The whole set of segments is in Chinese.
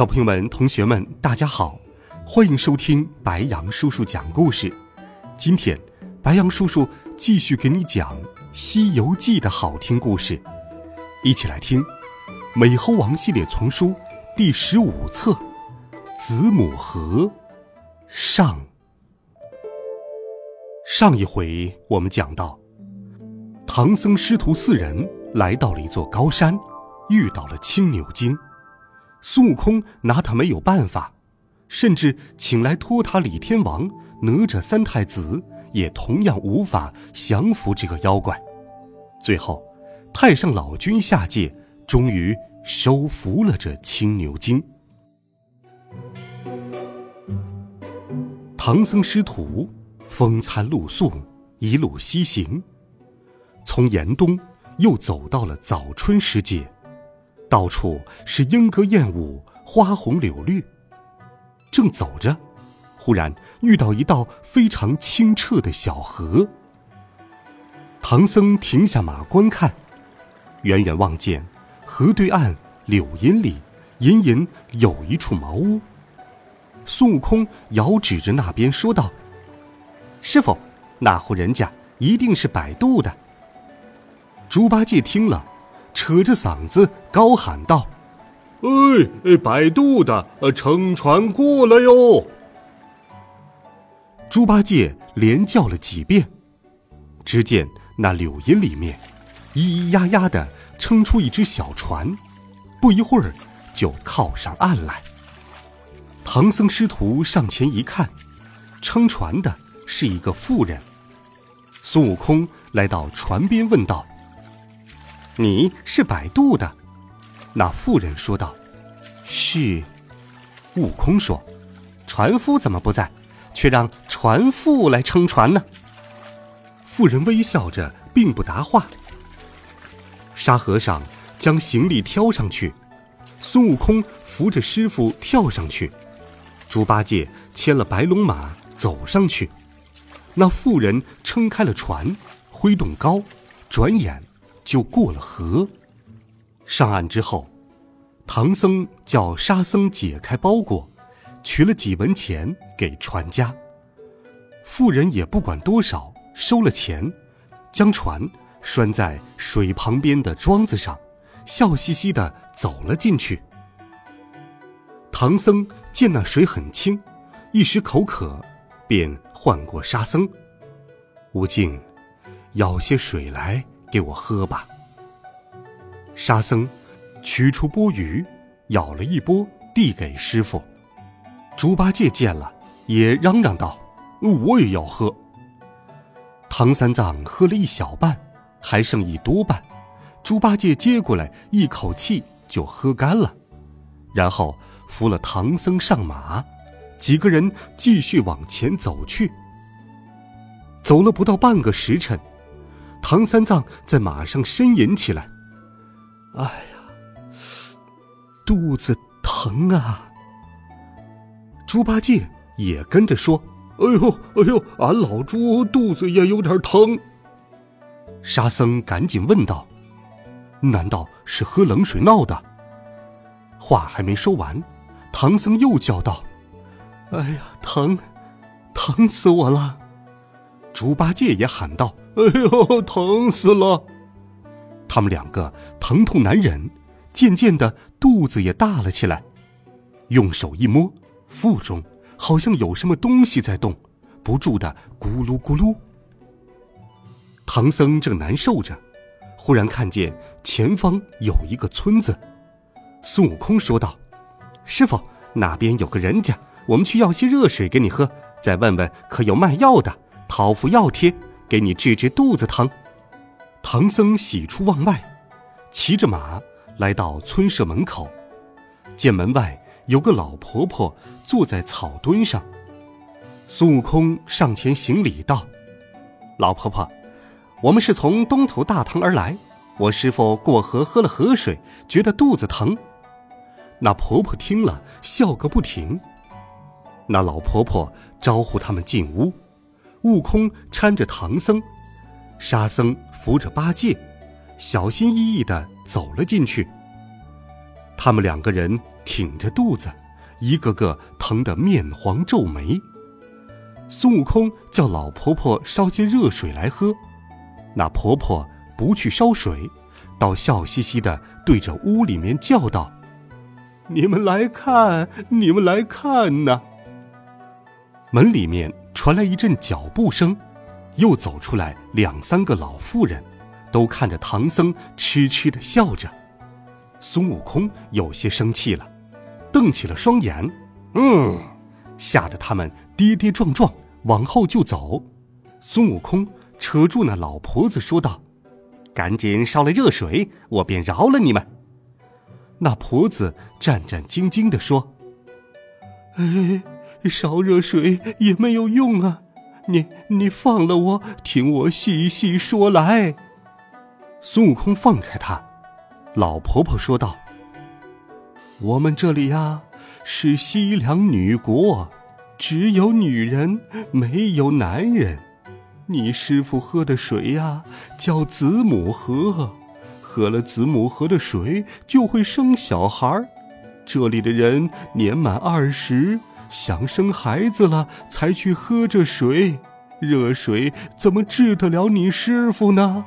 小朋友们、同学们，大家好，欢迎收听白羊叔叔讲故事。今天，白羊叔叔继续给你讲《西游记》的好听故事，一起来听《美猴王》系列丛书第十五册《子母河》上。上一回我们讲到，唐僧师徒四人来到了一座高山，遇到了青牛精。孙悟空拿他没有办法，甚至请来托塔李天王、哪吒三太子，也同样无法降服这个妖怪。最后，太上老君下界，终于收服了这青牛精。唐僧师徒风餐露宿，一路西行，从严冬又走到了早春时节。到处是莺歌燕舞，花红柳绿。正走着，忽然遇到一道非常清澈的小河。唐僧停下马观看，远远望见河对岸柳荫里隐隐有一处茅屋。孙悟空遥指着那边说道：“师傅，那户人家一定是摆渡的。”猪八戒听了。扯着嗓子高喊道：“哎哎，摆渡的，乘船过来哟！”猪八戒连叫了几遍，只见那柳荫里面，咿咿呀呀的撑出一只小船，不一会儿就靠上岸来。唐僧师徒上前一看，撑船的是一个妇人。孙悟空来到船边问道。你是摆渡的，那妇人说道：“是。”悟空说：“船夫怎么不在，却让船夫来撑船呢？”妇人微笑着，并不答话。沙和尚将行李挑上去，孙悟空扶着师傅跳上去，猪八戒牵了白龙马走上去。那妇人撑开了船，挥动篙，转眼。就过了河，上岸之后，唐僧叫沙僧解开包裹，取了几文钱给船家。妇人也不管多少，收了钱，将船拴在水旁边的桩子上，笑嘻嘻的走了进去。唐僧见那水很清，一时口渴，便唤过沙僧：“悟净，舀些水来。”给我喝吧。沙僧取出钵盂，舀了一钵，递给师傅。猪八戒见了，也嚷嚷道：“我也要喝。”唐三藏喝了一小半，还剩一多半。猪八戒接过来，一口气就喝干了，然后扶了唐僧上马，几个人继续往前走去。走了不到半个时辰。唐三藏在马上呻吟起来：“哎呀，肚子疼啊！”猪八戒也跟着说：“哎呦，哎呦，俺老猪肚子也有点疼。”沙僧赶紧问道：“难道是喝冷水闹的？”话还没说完，唐僧又叫道：“哎呀，疼，疼死我了！”猪八戒也喊道。哎呦，疼死了！他们两个疼痛难忍，渐渐的肚子也大了起来。用手一摸，腹中好像有什么东西在动，不住的咕噜咕噜。唐僧正难受着，忽然看见前方有一个村子。孙悟空说道：“师傅，那边有个人家，我们去要些热水给你喝，再问问可有卖药的，讨副药贴。”给你治治肚子疼。唐僧喜出望外，骑着马来到村舍门口，见门外有个老婆婆坐在草墩上。孙悟空上前行礼道：“老婆婆，我们是从东土大唐而来。我师傅过河喝了河水，觉得肚子疼。”那婆婆听了，笑个不停。那老婆婆招呼他们进屋，悟空搀着唐僧，沙僧扶着八戒，小心翼翼的走了进去。他们两个人挺着肚子，一个个疼得面黄皱眉。孙悟空叫老婆婆烧些热水来喝，那婆婆不去烧水，倒笑嘻嘻的对着屋里面叫道：“你们来看，你们来看呐！”门里面传来一阵脚步声，又走出来两三个老妇人，都看着唐僧，痴痴的笑着。孙悟空有些生气了，瞪起了双眼，嗯，吓得他们跌跌撞撞。往后就走，孙悟空扯住那老婆子说道：“赶紧烧了热水，我便饶了你们。”那婆子战战兢兢地说：“哎，烧热水也没有用啊！你你放了我，听我细细说来。”孙悟空放开他，老婆婆说道：“我们这里呀，是西凉女国。”只有女人，没有男人。你师傅喝的水呀，叫子母河，喝了子母河的水就会生小孩。这里的人年满二十，想生孩子了才去喝这水，热水怎么治得了你师傅呢？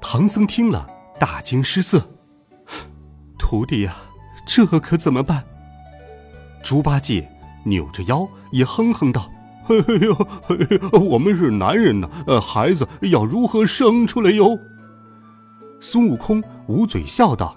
唐僧听了大惊失色，徒弟呀，这可怎么办？猪八戒。扭着腰也哼哼道：“哎呦，我们是男人呐，呃，孩子要如何生出来哟？”孙悟空捂嘴笑道：“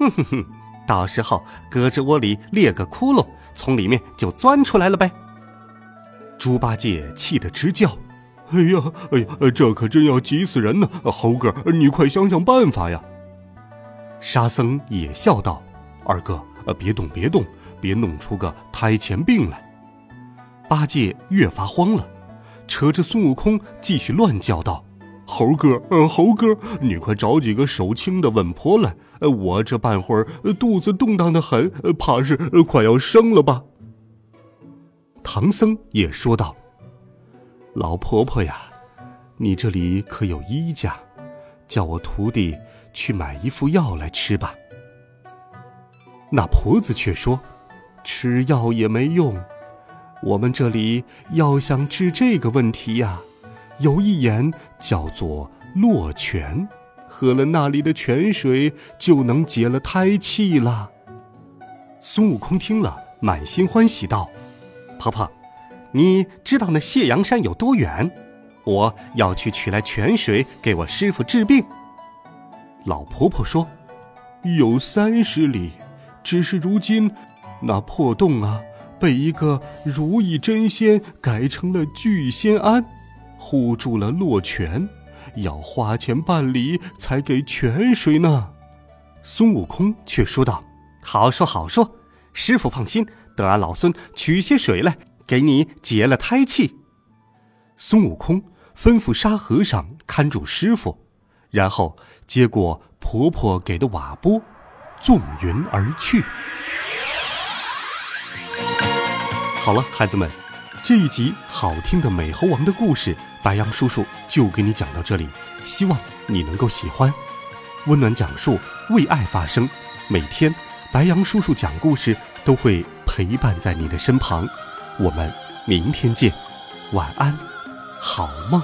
哼哼哼，到时候胳肢窝里裂个窟窿，从里面就钻出来了呗。”猪八戒气得直叫：“哎呀，哎呀，这可真要急死人呢！猴哥，你快想想办法呀！”沙僧也笑道：“二哥，别动，别动。”别弄出个胎前病来！八戒越发慌了，扯着孙悟空继续乱叫道：“猴哥，呃，猴哥，你快找几个手轻的稳婆来！呃我这半会儿肚子动荡的很，怕是快要生了吧？”唐僧也说道：“老婆婆呀，你这里可有医家？叫我徒弟去买一副药来吃吧。”那婆子却说。吃药也没用，我们这里要想治这个问题呀，有一眼叫做落泉，喝了那里的泉水就能解了胎气了。孙悟空听了，满心欢喜道：“婆婆，你知道那谢阳山有多远？我要去取来泉水给我师傅治病。”老婆婆说：“有三十里，只是如今……”那破洞啊，被一个如意真仙改成了聚仙庵，护住了落泉，要花钱办理才给泉水呢。孙悟空却说道：“好说好说，师傅放心，等俺老孙取些水来，给你解了胎气。”孙悟空吩咐沙和尚看住师傅，然后接过婆婆给的瓦钵，纵云而去。好了，孩子们，这一集好听的美猴王的故事，白羊叔叔就给你讲到这里。希望你能够喜欢。温暖讲述，为爱发声。每天，白羊叔叔讲故事都会陪伴在你的身旁。我们明天见，晚安，好梦。